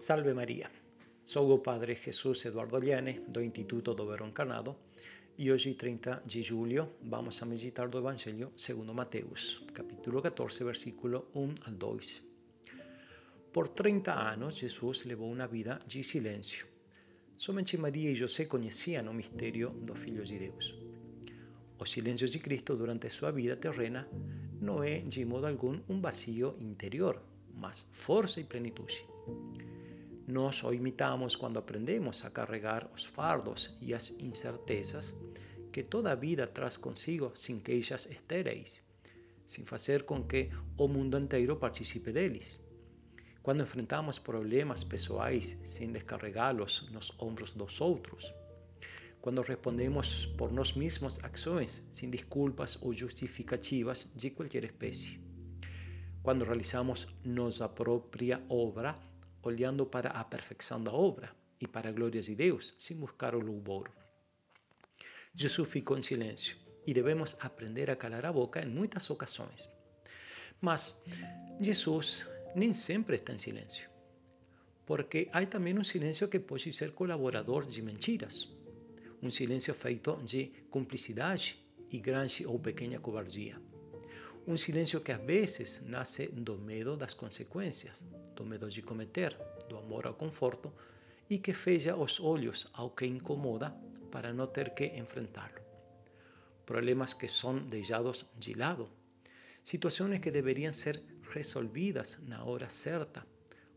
Salve Maria, sou o Padre Jesus Eduardo Liane, do Instituto do Verbo Encarnado, e hoje, 30 de julho, vamos a meditar do Evangelho segundo Mateus, capítulo 14, versículo 1 al 2. Por 30 anos, Jesus levou uma vida de silêncio. Somente Maria e José conheciam o mistério do Filho de Deus. O silêncio de Cristo durante sua vida terrena não é, de modo algum, um vazio interior, mas força e plenitude. Nós o imitamos quando aprendemos a carregar os fardos e as incertezas que toda vida traz consigo sem queixas estéreis, sem fazer com que o mundo inteiro participe deles. Quando enfrentamos problemas pessoais sem descarregá-los nos ombros dos outros. Quando respondemos por nós mesmos ações sem desculpas ou justificativas de qualquer espécie. Quando realizamos nossa própria obra olhando para a perfeição da obra e para a glória de Deus, sem buscar o louvor. Jesus ficou em silêncio e devemos aprender a calar a boca em muitas ocasiões. Mas Jesus nem sempre está em silêncio, porque há também um silêncio que pode ser colaborador de mentiras, um silêncio feito de cumplicidade e grande ou pequena covardia. Um silêncio que às vezes nasce do medo das consequências, do medo de cometer, do amor ao conforto e que fecha os olhos ao que incomoda para não ter que enfrentá-lo. Problemas que são deixados de lado, situações que deveriam ser resolvidas na hora certa,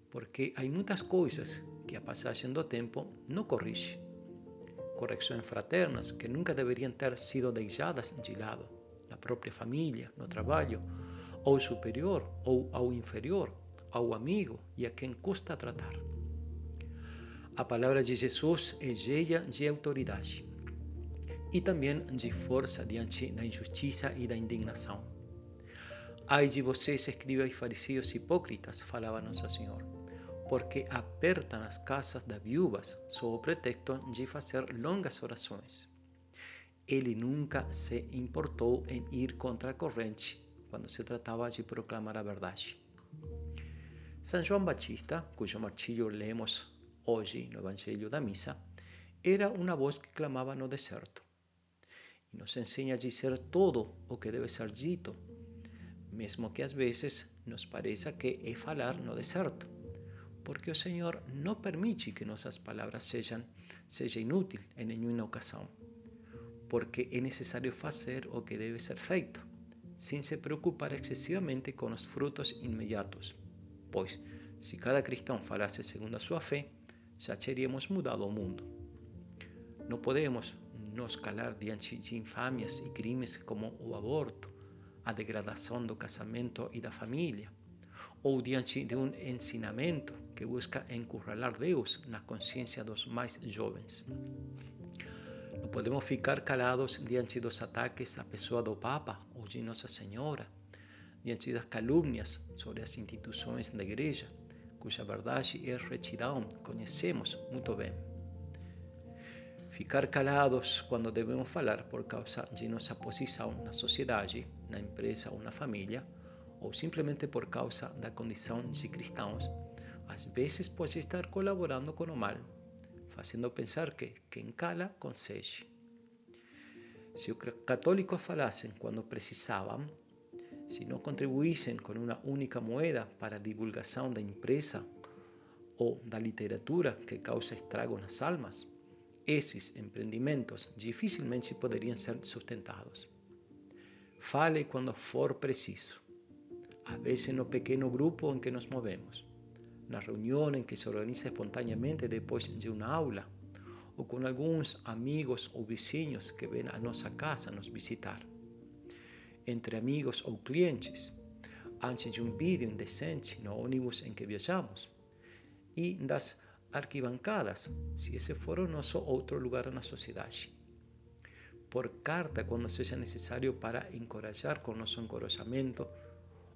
porque há muitas coisas que a passagem do tempo não corrige. Correções fraternas que nunca deveriam ter sido deixadas de lado na própria família, no trabalho, ao superior ou ao inferior, ao amigo e a quem custa tratar. A palavra de Jesus é cheia de autoridade e também de força diante da injustiça e da indignação. Ai de vocês, escribas e fariseus hipócritas, falava Nosso Senhor, porque apertam as casas das viúvas sob o pretexto de fazer longas orações. Ele nunca se importou em ir contra a corrente quando se tratava de proclamar a verdade. São João Batista, cujo martírio lemos hoje no Evangelho da Missa, era uma voz que clamava no deserto. E nos ensina a dizer todo o que deve ser dito, mesmo que às vezes nos pareça que é falar no deserto, porque o Senhor não permite que nossas palavras sejam seja inútil em nenhuma ocasião porque é necessário fazer o que deve ser feito, sem se preocupar excessivamente com os frutos imediatos. Pois, se cada cristão falasse segundo a sua fé, já teríamos mudado o mundo. Não podemos nos calar diante de infâmias e crimes como o aborto, a degradação do casamento e da família, ou diante de um ensinamento que busca encurralar Deus na consciência dos mais jovens. Podemos ficar calados diante dos ataques à pessoa do Papa ou de Nossa Senhora, diante das calúnias sobre as instituições da Igreja, cuja verdade e retidão conhecemos muito bem. Ficar calados quando devemos falar por causa de nossa posição na sociedade, na empresa ou na família, ou simplesmente por causa da condição de cristãos, às vezes pode estar colaborando com o mal fazendo pensar que quem cala consegue. Se os católicos falassem quando precisavam, se não contribuíssem com uma única moeda para a divulgação da empresa ou da literatura que causa estrago nas almas, esses empreendimentos dificilmente poderiam ser sustentados. Fale quando for preciso, às vezes no pequeno grupo em que nos movemos na reunião que se organiza espontaneamente depois de uma aula, ou com alguns amigos ou vizinhos que vêm à nossa casa nos visitar. Entre amigos ou clientes, antes de um vídeo indecente no ônibus em que viajamos, e das arquibancadas, se esse for o nosso outro lugar na sociedade. Por carta, quando seja necessário para encorajar com nosso encorajamento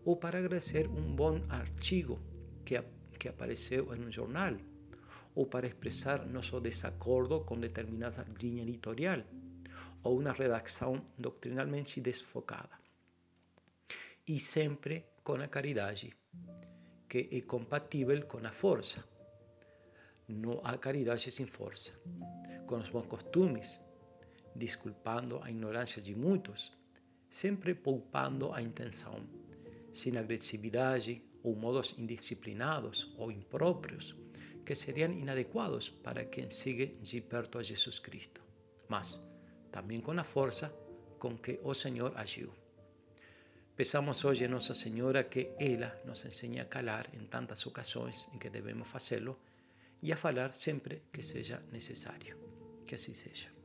ou para agradecer um bom artigo que que apareceu em um jornal, ou para expressar nosso desacordo com determinada linha editorial, ou uma redação doctrinalmente desfocada. E sempre com a caridade, que é compatível com a força, não há caridade sem força. Com os bons costumes, desculpando a ignorância de muitos, sempre poupando a intenção, sem agressividade ou modos indisciplinados ou impróprios que seriam inadequados para quem sigue de perto a Jesus Cristo, mas também com a força com que o Senhor agiu. Peçamos hoje a Nossa Senhora que ela nos ensine a calar em tantas ocasiões em que devemos fazê-lo e a falar sempre que seja necessário. Que assim seja.